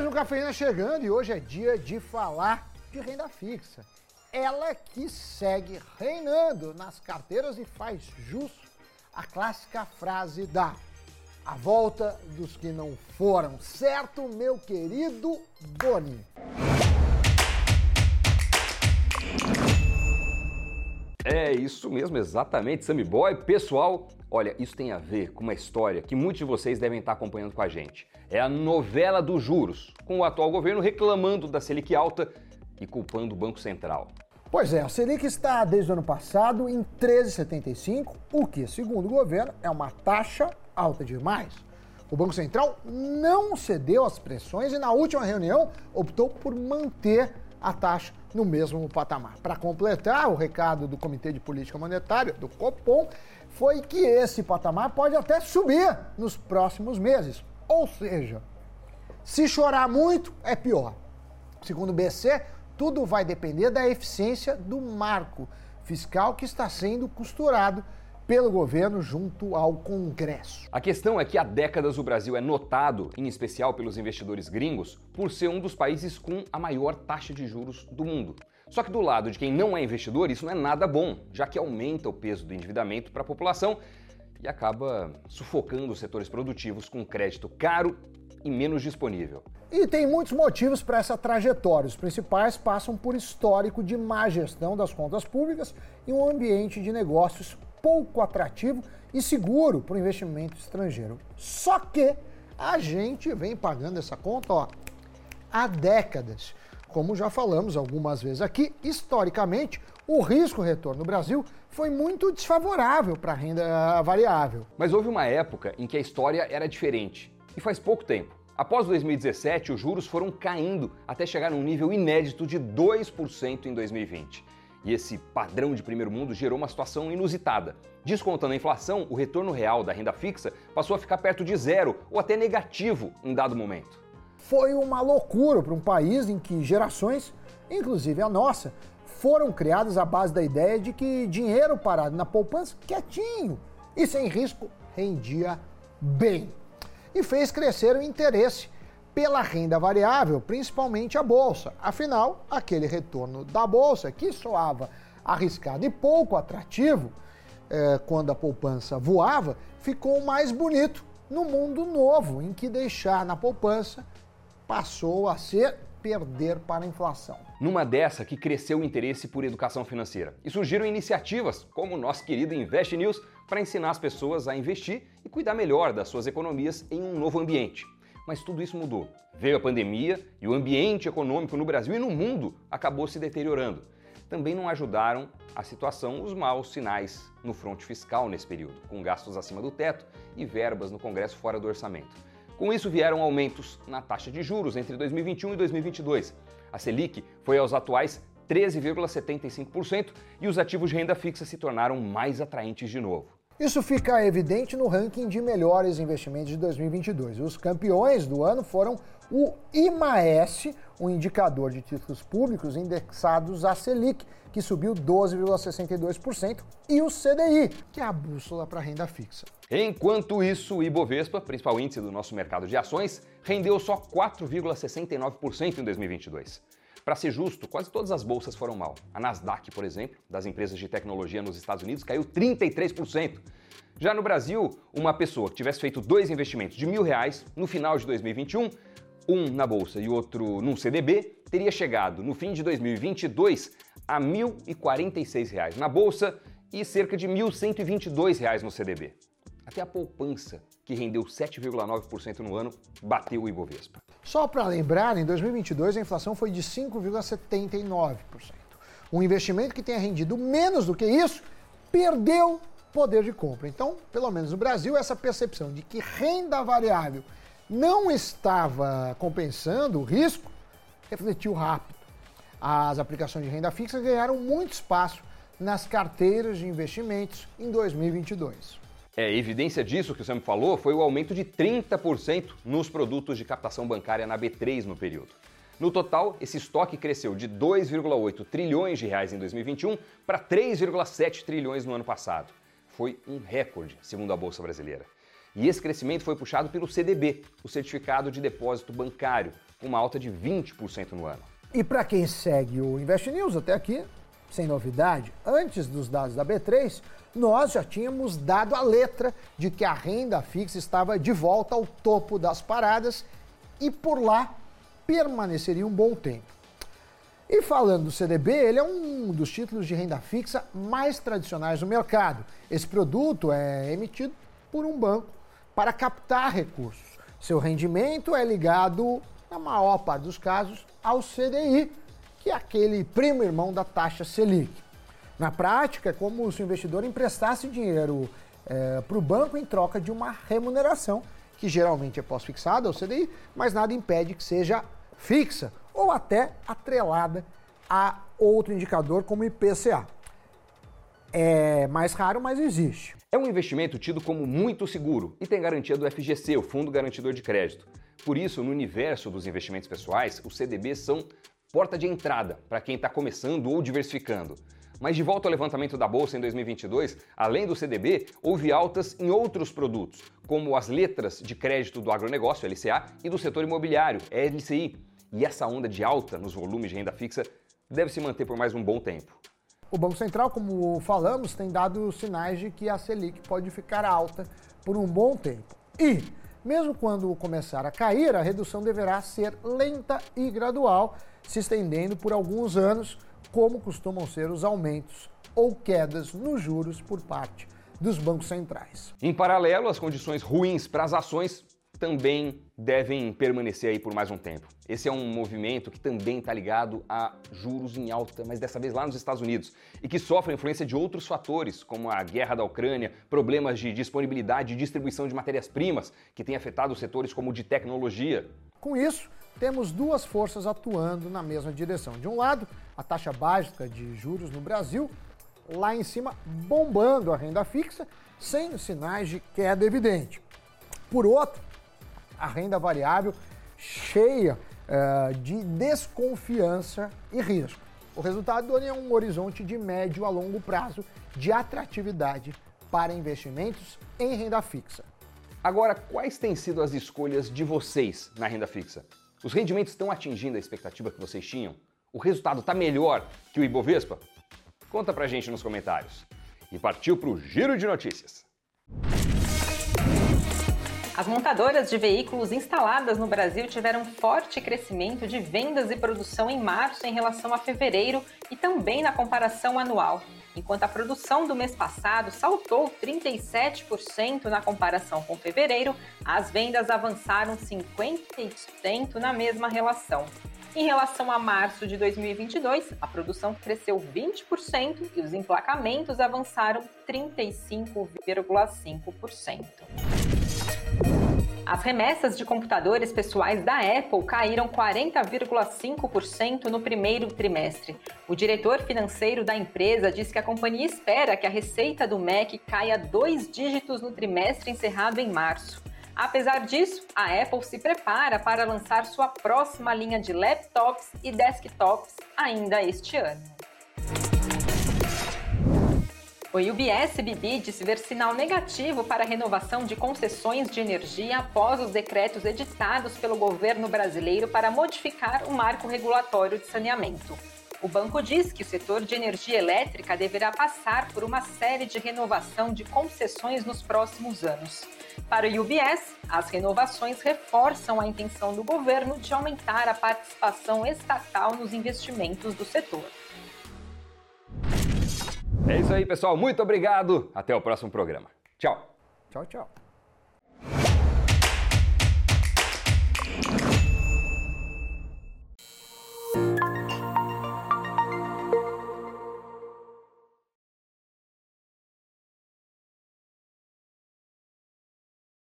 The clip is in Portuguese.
Mais um Cafeína chegando e hoje é dia de falar de renda fixa. Ela que segue reinando nas carteiras e faz jus à clássica frase da a volta dos que não foram, certo, meu querido Boni? É isso mesmo, exatamente, Sammy Boy. Pessoal, olha, isso tem a ver com uma história que muitos de vocês devem estar acompanhando com a gente. É a novela dos juros, com o atual governo reclamando da Selic alta e culpando o Banco Central. Pois é, a Selic está desde o ano passado em 13,75, o que, segundo o governo, é uma taxa alta demais. O Banco Central não cedeu às pressões e na última reunião optou por manter a taxa no mesmo patamar. Para completar, o recado do Comitê de Política Monetária, do Copom, foi que esse patamar pode até subir nos próximos meses. Ou seja, se chorar muito, é pior. Segundo o BC, tudo vai depender da eficiência do marco fiscal que está sendo costurado pelo governo junto ao Congresso. A questão é que há décadas o Brasil é notado, em especial pelos investidores gringos, por ser um dos países com a maior taxa de juros do mundo. Só que do lado de quem não é investidor, isso não é nada bom, já que aumenta o peso do endividamento para a população e acaba sufocando os setores produtivos com crédito caro e menos disponível. E tem muitos motivos para essa trajetória. Os principais passam por histórico de má gestão das contas públicas e um ambiente de negócios pouco atrativo e seguro para o investimento estrangeiro. Só que a gente vem pagando essa conta ó, há décadas. Como já falamos algumas vezes aqui, historicamente, o risco-retorno no Brasil foi muito desfavorável para a renda variável. Mas houve uma época em que a história era diferente, e faz pouco tempo. Após 2017, os juros foram caindo até chegar num nível inédito de 2% em 2020. E esse padrão de primeiro mundo gerou uma situação inusitada. Descontando a inflação, o retorno real da renda fixa passou a ficar perto de zero ou até negativo em dado momento. Foi uma loucura para um país em que gerações, inclusive a nossa, foram criadas à base da ideia de que dinheiro parado na poupança, quietinho e sem risco, rendia bem. E fez crescer o interesse pela renda variável, principalmente a bolsa. Afinal, aquele retorno da bolsa que soava arriscado e pouco atrativo eh, quando a poupança voava, ficou mais bonito no mundo novo, em que deixar na poupança passou a ser perder para a inflação. Numa dessa que cresceu o interesse por educação financeira e surgiram iniciativas como o nosso querido Invest News para ensinar as pessoas a investir e cuidar melhor das suas economias em um novo ambiente. Mas tudo isso mudou. Veio a pandemia e o ambiente econômico no Brasil e no mundo acabou se deteriorando. Também não ajudaram a situação os maus sinais no fronte fiscal nesse período, com gastos acima do teto e verbas no Congresso fora do orçamento. Com isso vieram aumentos na taxa de juros entre 2021 e 2022. A Selic foi aos atuais 13,75% e os ativos de renda fixa se tornaram mais atraentes de novo. Isso fica evidente no ranking de melhores investimentos de 2022. Os campeões do ano foram o IMAES, um indicador de títulos públicos indexados à Selic, que subiu 12,62%, e o CDI, que é a bússola para renda fixa. Enquanto isso, o Ibovespa, principal índice do nosso mercado de ações, rendeu só 4,69% em 2022. Para ser justo, quase todas as bolsas foram mal. A Nasdaq, por exemplo, das empresas de tecnologia nos Estados Unidos, caiu 33%. Já no Brasil, uma pessoa que tivesse feito dois investimentos de mil reais no final de 2021, um na bolsa e outro num CDB, teria chegado no fim de 2022 a R$ 1.046 na bolsa e cerca de R$ 1.122 no CDB. Até a poupança, que rendeu 7,9% no ano, bateu o Ibovespa. Só para lembrar, em 2022 a inflação foi de 5,79%. Um investimento que tenha rendido menos do que isso perdeu poder de compra. Então, pelo menos no Brasil, essa percepção de que renda variável não estava compensando o risco refletiu rápido. As aplicações de renda fixa ganharam muito espaço nas carteiras de investimentos em 2022. É, evidência disso que o Sam falou foi o aumento de 30% nos produtos de captação bancária na B3 no período. No total, esse estoque cresceu de 2,8 trilhões de reais em 2021 para 3,7 trilhões no ano passado. Foi um recorde, segundo a Bolsa Brasileira. E esse crescimento foi puxado pelo CDB, o Certificado de Depósito Bancário, com uma alta de 20% no ano. E para quem segue o Invest News até aqui, sem novidade, antes dos dados da B3, nós já tínhamos dado a letra de que a renda fixa estava de volta ao topo das paradas e por lá permaneceria um bom tempo. E falando do CDB, ele é um dos títulos de renda fixa mais tradicionais do mercado. Esse produto é emitido por um banco para captar recursos. Seu rendimento é ligado, na maior parte dos casos, ao CDI, que é aquele primo irmão da taxa Selic. Na prática, é como se o investidor emprestasse dinheiro é, para o banco em troca de uma remuneração, que geralmente é pós-fixada ao CDI, mas nada impede que seja fixa ou até atrelada a outro indicador como IPCA. É mais raro, mas existe. É um investimento tido como muito seguro e tem garantia do FGC, o Fundo Garantidor de Crédito. Por isso, no universo dos investimentos pessoais, os CDBs são porta de entrada para quem está começando ou diversificando. Mas de volta ao levantamento da bolsa em 2022, além do CDB, houve altas em outros produtos, como as letras de crédito do agronegócio, LCA, e do setor imobiliário, LCI. E essa onda de alta nos volumes de renda fixa deve se manter por mais um bom tempo. O Banco Central, como falamos, tem dado sinais de que a Selic pode ficar alta por um bom tempo. E, mesmo quando começar a cair, a redução deverá ser lenta e gradual, se estendendo por alguns anos, como costumam ser os aumentos ou quedas nos juros por parte dos bancos centrais. Em paralelo, as condições ruins para as ações também devem permanecer aí por mais um tempo. Esse é um movimento que também está ligado a juros em alta, mas dessa vez lá nos Estados Unidos, e que sofre a influência de outros fatores, como a guerra da Ucrânia, problemas de disponibilidade e distribuição de matérias-primas, que têm afetado setores como o de tecnologia. Com isso, temos duas forças atuando na mesma direção. De um lado, a taxa básica de juros no Brasil, lá em cima, bombando a renda fixa, sem sinais de queda evidente. Por outro, a renda variável cheia uh, de desconfiança e risco. O resultado é um horizonte de médio a longo prazo de atratividade para investimentos em renda fixa. Agora, quais têm sido as escolhas de vocês na renda fixa? Os rendimentos estão atingindo a expectativa que vocês tinham? O resultado está melhor que o Ibovespa? Conta pra gente nos comentários. E partiu para o Giro de Notícias. As montadoras de veículos instaladas no Brasil tiveram forte crescimento de vendas e produção em março em relação a fevereiro e também na comparação anual. Enquanto a produção do mês passado saltou 37% na comparação com fevereiro, as vendas avançaram 50% na mesma relação. Em relação a março de 2022, a produção cresceu 20% e os emplacamentos avançaram 35,5%. As remessas de computadores pessoais da Apple caíram 40,5% no primeiro trimestre. O diretor financeiro da empresa disse que a companhia espera que a receita do Mac caia dois dígitos no trimestre encerrado em março. Apesar disso, a Apple se prepara para lançar sua próxima linha de laptops e desktops ainda este ano. O UBS BB disse ver sinal negativo para a renovação de concessões de energia após os decretos editados pelo governo brasileiro para modificar o marco regulatório de saneamento. O banco diz que o setor de energia elétrica deverá passar por uma série de renovação de concessões nos próximos anos. Para o UBS, as renovações reforçam a intenção do governo de aumentar a participação estatal nos investimentos do setor. É isso aí, pessoal. Muito obrigado. Até o próximo programa. Tchau. Tchau, tchau.